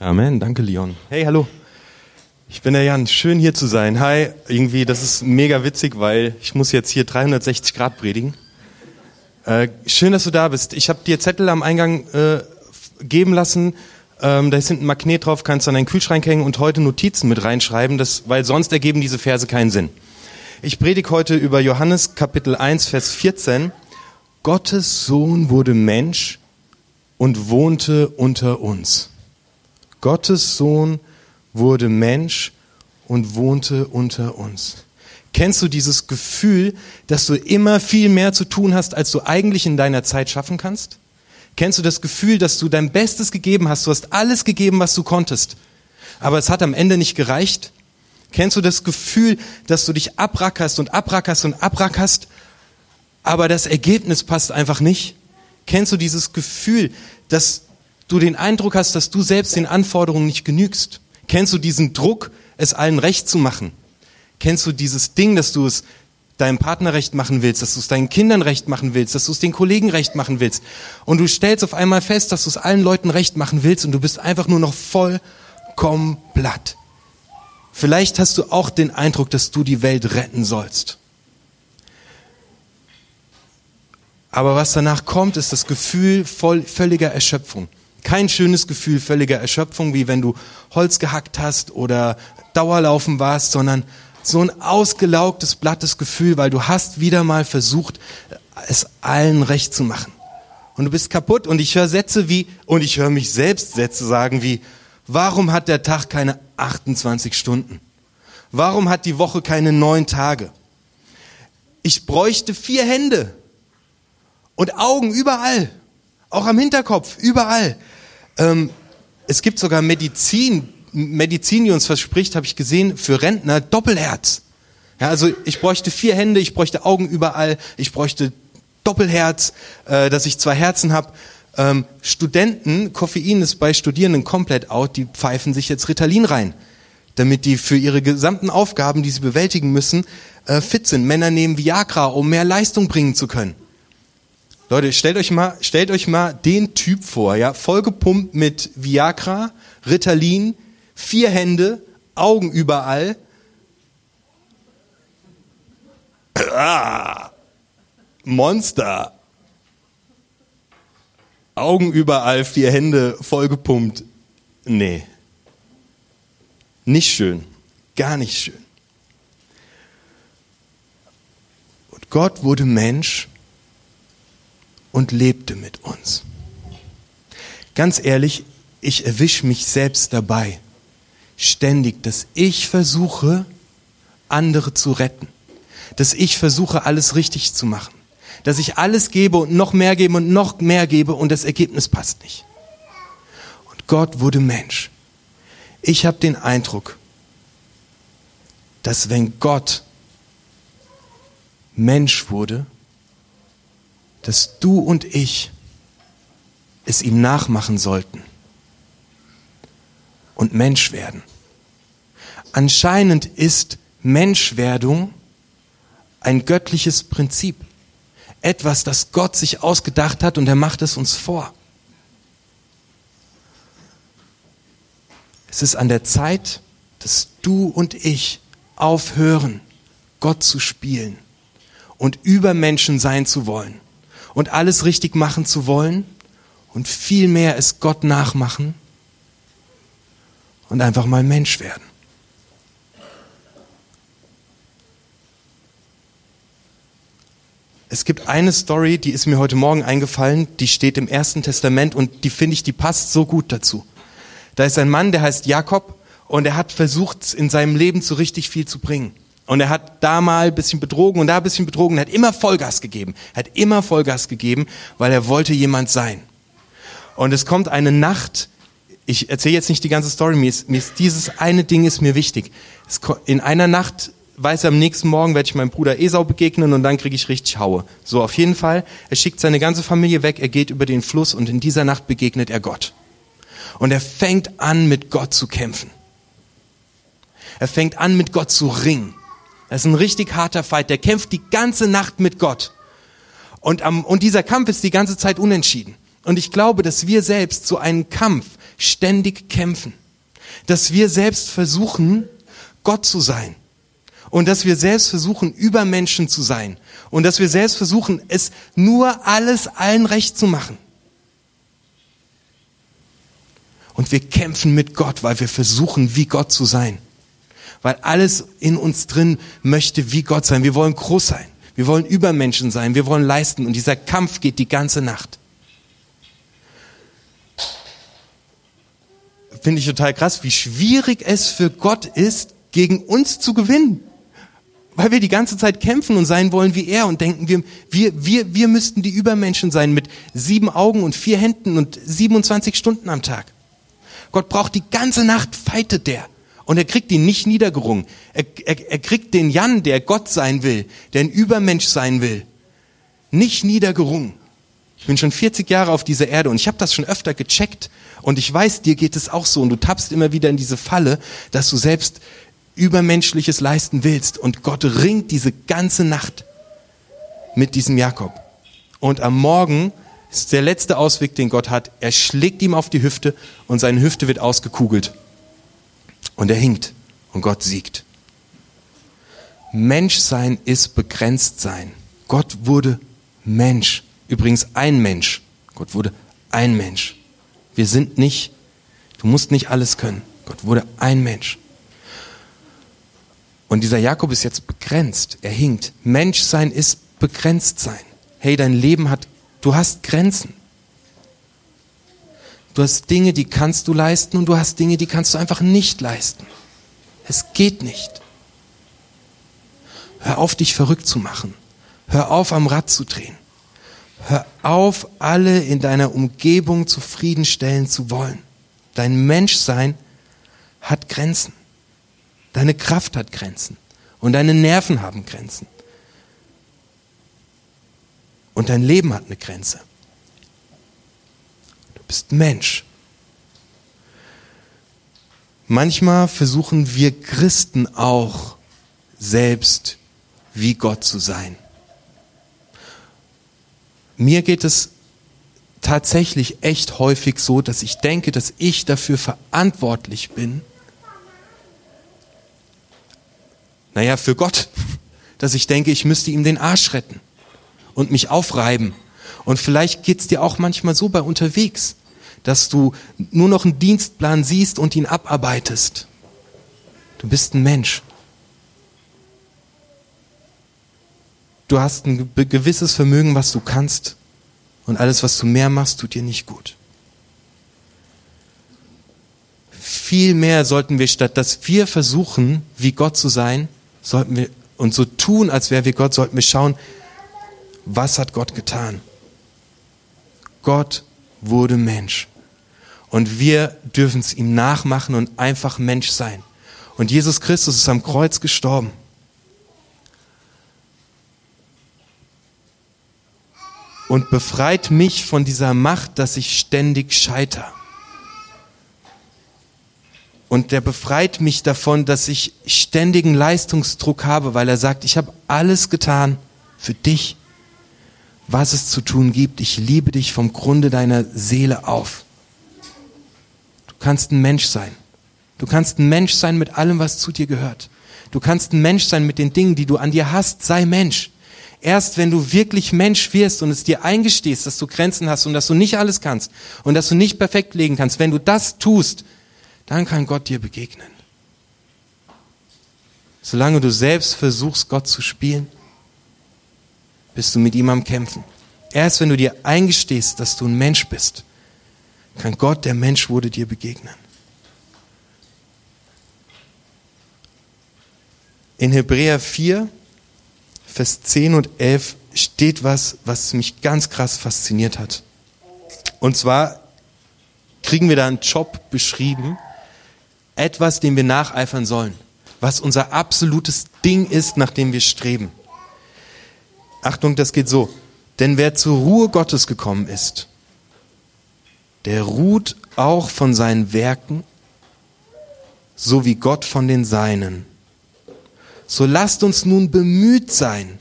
Amen, danke Leon. Hey, hallo. Ich bin der Jan, schön hier zu sein. Hi, irgendwie, das ist mega witzig, weil ich muss jetzt hier 360 Grad predigen. Äh, schön, dass du da bist. Ich habe dir Zettel am Eingang äh, geben lassen. Ähm, da ist hinten ein Magnet drauf, kannst du an deinen Kühlschrank hängen und heute Notizen mit reinschreiben, das, weil sonst ergeben diese Verse keinen Sinn. Ich predige heute über Johannes Kapitel 1, Vers 14. Gottes Sohn wurde Mensch und wohnte unter uns. Gottes Sohn wurde Mensch und wohnte unter uns. Kennst du dieses Gefühl, dass du immer viel mehr zu tun hast, als du eigentlich in deiner Zeit schaffen kannst? Kennst du das Gefühl, dass du dein Bestes gegeben hast? Du hast alles gegeben, was du konntest. Aber es hat am Ende nicht gereicht. Kennst du das Gefühl, dass du dich abrackerst und abrackerst und abrackerst, aber das Ergebnis passt einfach nicht? Kennst du dieses Gefühl, dass du den Eindruck hast, dass du selbst den Anforderungen nicht genügst? Kennst du diesen Druck, es allen recht zu machen? Kennst du dieses Ding, dass du es deinem Partner recht machen willst, dass du es deinen Kindern recht machen willst, dass du es den Kollegen recht machen willst? Und du stellst auf einmal fest, dass du es allen Leuten recht machen willst und du bist einfach nur noch vollkommen platt. Vielleicht hast du auch den Eindruck, dass du die Welt retten sollst. Aber was danach kommt, ist das Gefühl voll, völliger Erschöpfung. Kein schönes Gefühl völliger Erschöpfung, wie wenn du Holz gehackt hast oder Dauerlaufen warst, sondern so ein ausgelaugtes, blattes Gefühl, weil du hast wieder mal versucht, es allen recht zu machen. Und du bist kaputt und ich höre Sätze wie, und ich höre mich selbst Sätze sagen wie, warum hat der Tag keine 28 Stunden? Warum hat die Woche keine neun Tage? Ich bräuchte vier Hände und Augen überall, auch am Hinterkopf, überall. Ähm, es gibt sogar Medizin, Medizin, die uns verspricht, habe ich gesehen, für Rentner Doppelherz. Ja, also ich bräuchte vier Hände, ich bräuchte Augen überall, ich bräuchte Doppelherz, äh, dass ich zwei Herzen habe. Ähm, Studenten, Koffein ist bei Studierenden komplett out, die pfeifen sich jetzt Ritalin rein, damit die für ihre gesamten Aufgaben, die sie bewältigen müssen, äh, fit sind. Männer nehmen Viagra, um mehr Leistung bringen zu können. Leute, stellt euch mal, stellt euch mal den Typ vor, ja, vollgepumpt mit Viagra, Ritalin, vier Hände, Augen überall. Ah, Monster. Augen überall, vier Hände vollgepumpt. Nee. Nicht schön. Gar nicht schön. Und Gott wurde Mensch und lebte mit uns. Ganz ehrlich, ich erwische mich selbst dabei, ständig, dass ich versuche, andere zu retten, dass ich versuche, alles richtig zu machen, dass ich alles gebe und noch mehr gebe und noch mehr gebe und das Ergebnis passt nicht. Und Gott wurde Mensch. Ich habe den Eindruck, dass wenn Gott Mensch wurde, dass du und ich es ihm nachmachen sollten und Mensch werden. Anscheinend ist Menschwerdung ein göttliches Prinzip. Etwas, das Gott sich ausgedacht hat und er macht es uns vor. Es ist an der Zeit, dass du und ich aufhören, Gott zu spielen und über Menschen sein zu wollen und alles richtig machen zu wollen und vielmehr es Gott nachmachen und einfach mal Mensch werden. Es gibt eine Story, die ist mir heute Morgen eingefallen, die steht im Ersten Testament und die finde ich, die passt so gut dazu. Da ist ein Mann, der heißt Jakob und er hat versucht, in seinem Leben so richtig viel zu bringen. Und er hat da mal ein bisschen betrogen und da ein bisschen betrogen. Er hat immer Vollgas gegeben. Er hat immer Vollgas gegeben, weil er wollte jemand sein. Und es kommt eine Nacht, ich erzähle jetzt nicht die ganze Story, mir ist, mir ist dieses eine Ding ist mir wichtig. Es, in einer Nacht weiß er, am nächsten Morgen werde ich meinem Bruder Esau begegnen und dann kriege ich richtig Haue. So, auf jeden Fall, er schickt seine ganze Familie weg, er geht über den Fluss und in dieser Nacht begegnet er Gott. Und er fängt an, mit Gott zu kämpfen. Er fängt an, mit Gott zu ringen. Das ist ein richtig harter Fight. Der kämpft die ganze Nacht mit Gott. Und, am, und dieser Kampf ist die ganze Zeit unentschieden. Und ich glaube, dass wir selbst so einen Kampf ständig kämpfen. Dass wir selbst versuchen, Gott zu sein. Und dass wir selbst versuchen, über Menschen zu sein. Und dass wir selbst versuchen, es nur alles allen recht zu machen. Und wir kämpfen mit Gott, weil wir versuchen, wie Gott zu sein. Weil alles in uns drin möchte wie Gott sein. Wir wollen groß sein. Wir wollen Übermenschen sein. Wir wollen leisten. Und dieser Kampf geht die ganze Nacht. Finde ich total krass, wie schwierig es für Gott ist, gegen uns zu gewinnen. Weil wir die ganze Zeit kämpfen und sein wollen wie er und denken, wir, wir, wir, wir müssten die Übermenschen sein mit sieben Augen und vier Händen und 27 Stunden am Tag. Gott braucht die ganze Nacht, fightet der. Und er kriegt ihn nicht niedergerungen. Er, er, er kriegt den Jan, der Gott sein will, der ein Übermensch sein will, nicht niedergerungen. Ich bin schon 40 Jahre auf dieser Erde und ich habe das schon öfter gecheckt. Und ich weiß, dir geht es auch so. Und du tappst immer wieder in diese Falle, dass du selbst Übermenschliches leisten willst. Und Gott ringt diese ganze Nacht mit diesem Jakob. Und am Morgen ist der letzte Ausweg, den Gott hat. Er schlägt ihm auf die Hüfte und seine Hüfte wird ausgekugelt. Und er hinkt und Gott siegt. Menschsein ist begrenzt sein. Gott wurde Mensch. Übrigens ein Mensch. Gott wurde ein Mensch. Wir sind nicht, du musst nicht alles können. Gott wurde ein Mensch. Und dieser Jakob ist jetzt begrenzt. Er hinkt. Menschsein ist begrenzt sein. Hey, dein Leben hat, du hast Grenzen. Du hast Dinge, die kannst du leisten und du hast Dinge, die kannst du einfach nicht leisten. Es geht nicht. Hör auf, dich verrückt zu machen. Hör auf, am Rad zu drehen. Hör auf, alle in deiner Umgebung zufriedenstellen zu wollen. Dein Menschsein hat Grenzen. Deine Kraft hat Grenzen. Und deine Nerven haben Grenzen. Und dein Leben hat eine Grenze bist Mensch. Manchmal versuchen wir Christen auch selbst wie Gott zu sein. Mir geht es tatsächlich echt häufig so, dass ich denke, dass ich dafür verantwortlich bin. Naja, für Gott. Dass ich denke, ich müsste ihm den Arsch retten und mich aufreiben. Und vielleicht geht's dir auch manchmal so bei unterwegs dass du nur noch einen Dienstplan siehst und ihn abarbeitest. Du bist ein Mensch. Du hast ein gewisses Vermögen, was du kannst. Und alles, was du mehr machst, tut dir nicht gut. Viel mehr sollten wir, statt dass wir versuchen, wie Gott zu sein, sollten wir und so tun, als wäre wir Gott, sollten wir schauen, was hat Gott getan? Gott wurde Mensch. Und wir dürfen es ihm nachmachen und einfach Mensch sein. Und Jesus Christus ist am Kreuz gestorben. Und befreit mich von dieser Macht, dass ich ständig scheiter. Und der befreit mich davon, dass ich ständigen Leistungsdruck habe, weil er sagt, ich habe alles getan für dich, was es zu tun gibt. Ich liebe dich vom Grunde deiner Seele auf kannst ein Mensch sein. Du kannst ein Mensch sein mit allem, was zu dir gehört. Du kannst ein Mensch sein mit den Dingen, die du an dir hast. Sei Mensch. Erst wenn du wirklich Mensch wirst und es dir eingestehst, dass du Grenzen hast und dass du nicht alles kannst und dass du nicht perfekt legen kannst, wenn du das tust, dann kann Gott dir begegnen. Solange du selbst versuchst, Gott zu spielen, bist du mit ihm am Kämpfen. Erst wenn du dir eingestehst, dass du ein Mensch bist, kann Gott, der Mensch wurde, dir begegnen. In Hebräer 4, Vers 10 und 11 steht was, was mich ganz krass fasziniert hat. Und zwar kriegen wir da einen Job beschrieben, etwas, dem wir nacheifern sollen, was unser absolutes Ding ist, nach dem wir streben. Achtung, das geht so. Denn wer zur Ruhe Gottes gekommen ist, der ruht auch von seinen Werken, so wie Gott von den Seinen. So lasst uns nun bemüht sein,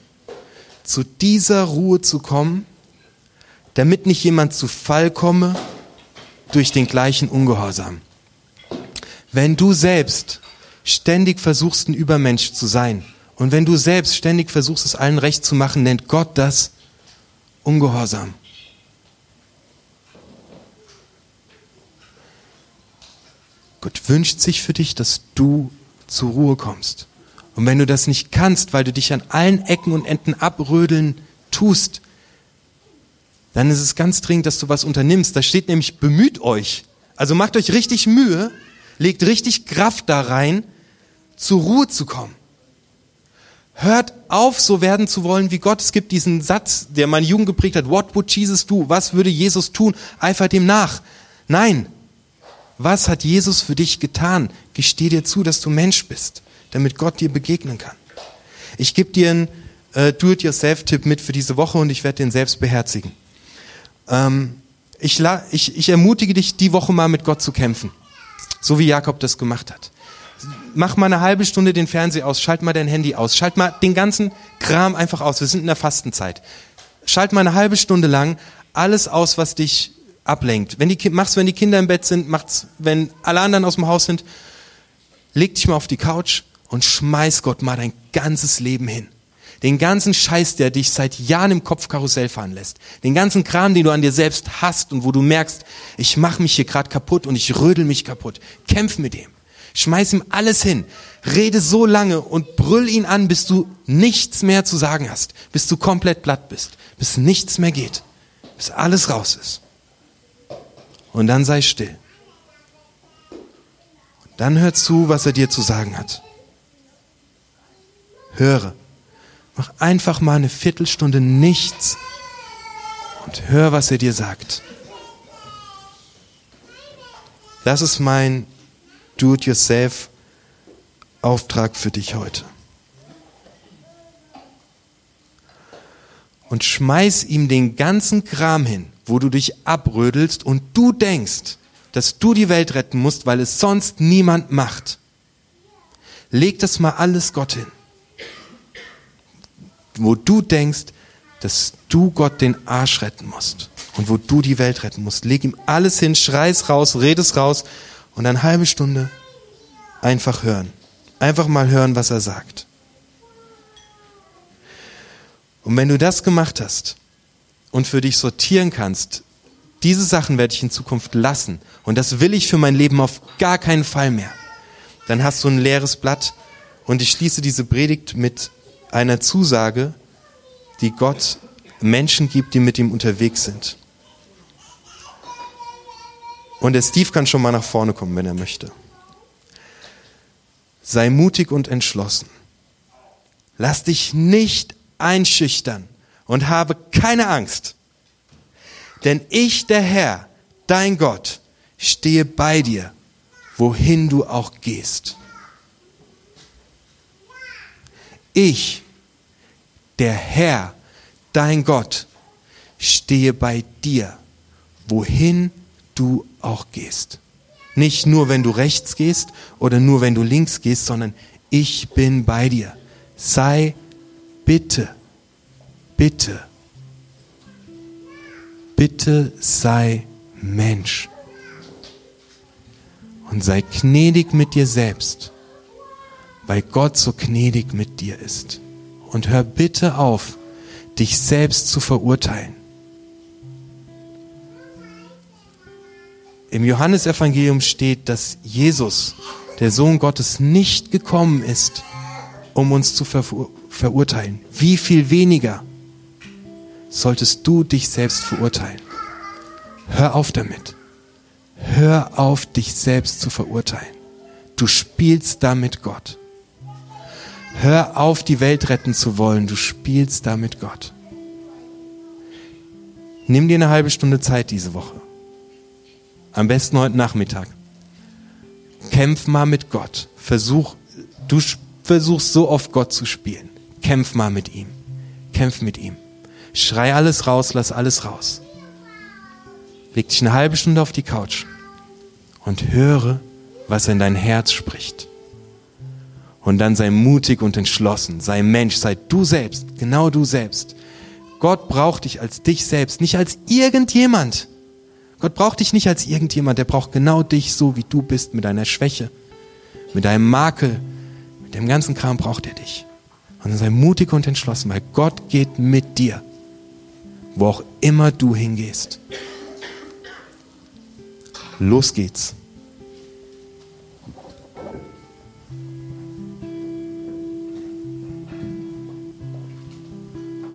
zu dieser Ruhe zu kommen, damit nicht jemand zu Fall komme durch den gleichen Ungehorsam. Wenn du selbst ständig versuchst, ein Übermensch zu sein und wenn du selbst ständig versuchst, es allen recht zu machen, nennt Gott das Ungehorsam. Gott wünscht sich für dich, dass du zur Ruhe kommst. Und wenn du das nicht kannst, weil du dich an allen Ecken und Enden abrödeln tust, dann ist es ganz dringend, dass du was unternimmst. Da steht nämlich, bemüht euch. Also macht euch richtig Mühe, legt richtig Kraft da rein, zur Ruhe zu kommen. Hört auf, so werden zu wollen wie Gott. Es gibt diesen Satz, der meine Jugend geprägt hat. What would Jesus do? Was würde Jesus tun? Eifert ihm nach. Nein. Was hat Jesus für dich getan? Gesteh dir zu, dass du Mensch bist damit Gott dir begegnen kann. Ich gebe dir einen äh, Do-it-yourself-Tipp mit für diese Woche und ich werde den selbst beherzigen. Ähm, ich, ich, ich ermutige dich, die Woche mal mit Gott zu kämpfen, so wie Jakob das gemacht hat. Mach mal eine halbe Stunde den Fernseher aus, schalt mal dein Handy aus, schalt mal den ganzen Kram einfach aus. Wir sind in der Fastenzeit. Schalt mal eine halbe Stunde lang alles aus, was dich ablenkt. Wenn die, mach's, wenn die Kinder im Bett sind, macht's, wenn alle anderen aus dem Haus sind. Leg dich mal auf die Couch und schmeiß Gott mal dein ganzes Leben hin. Den ganzen Scheiß, der dich seit Jahren im Kopf Karussell fahren lässt. Den ganzen Kram, den du an dir selbst hast und wo du merkst, ich mache mich hier gerade kaputt und ich rödel mich kaputt. Kämpf mit dem. Schmeiß ihm alles hin. Rede so lange und brüll ihn an, bis du nichts mehr zu sagen hast. Bis du komplett platt bist. Bis nichts mehr geht. Bis alles raus ist. Und dann sei still. Und dann hör zu, was er dir zu sagen hat höre. Mach einfach mal eine Viertelstunde nichts und hör, was er dir sagt. Das ist mein Do-it-yourself-Auftrag für dich heute. Und schmeiß ihm den ganzen Kram hin, wo du dich abrödelst und du denkst, dass du die Welt retten musst, weil es sonst niemand macht. Leg das mal alles Gott hin wo du denkst, dass du Gott den Arsch retten musst und wo du die Welt retten musst. Leg ihm alles hin, schreis raus, redest raus und eine halbe Stunde einfach hören. Einfach mal hören, was er sagt. Und wenn du das gemacht hast und für dich sortieren kannst, diese Sachen werde ich in Zukunft lassen und das will ich für mein Leben auf gar keinen Fall mehr, dann hast du ein leeres Blatt und ich schließe diese Predigt mit einer Zusage, die Gott Menschen gibt, die mit ihm unterwegs sind. Und der Steve kann schon mal nach vorne kommen, wenn er möchte. Sei mutig und entschlossen. Lass dich nicht einschüchtern und habe keine Angst. Denn ich, der Herr, dein Gott, stehe bei dir, wohin du auch gehst. Ich, der Herr, dein Gott, stehe bei dir, wohin du auch gehst. Nicht nur, wenn du rechts gehst oder nur, wenn du links gehst, sondern ich bin bei dir. Sei bitte, bitte, bitte sei Mensch. Und sei gnädig mit dir selbst, weil Gott so gnädig mit dir ist. Und hör bitte auf, dich selbst zu verurteilen. Im Johannesevangelium steht, dass Jesus, der Sohn Gottes, nicht gekommen ist, um uns zu ver verurteilen. Wie viel weniger solltest du dich selbst verurteilen? Hör auf damit. Hör auf, dich selbst zu verurteilen. Du spielst damit Gott. Hör auf, die Welt retten zu wollen. Du spielst da mit Gott. Nimm dir eine halbe Stunde Zeit diese Woche. Am besten heute Nachmittag. Kämpf mal mit Gott. Versuch, du versuchst so oft Gott zu spielen. Kämpf mal mit ihm. Kämpf mit ihm. Schrei alles raus, lass alles raus. Leg dich eine halbe Stunde auf die Couch und höre, was in dein Herz spricht. Und dann sei mutig und entschlossen, sei Mensch, sei du selbst, genau du selbst. Gott braucht dich als dich selbst, nicht als irgendjemand. Gott braucht dich nicht als irgendjemand, der braucht genau dich so, wie du bist, mit deiner Schwäche, mit deinem Makel, mit dem ganzen Kram braucht er dich. Und sei mutig und entschlossen, weil Gott geht mit dir, wo auch immer du hingehst. Los geht's.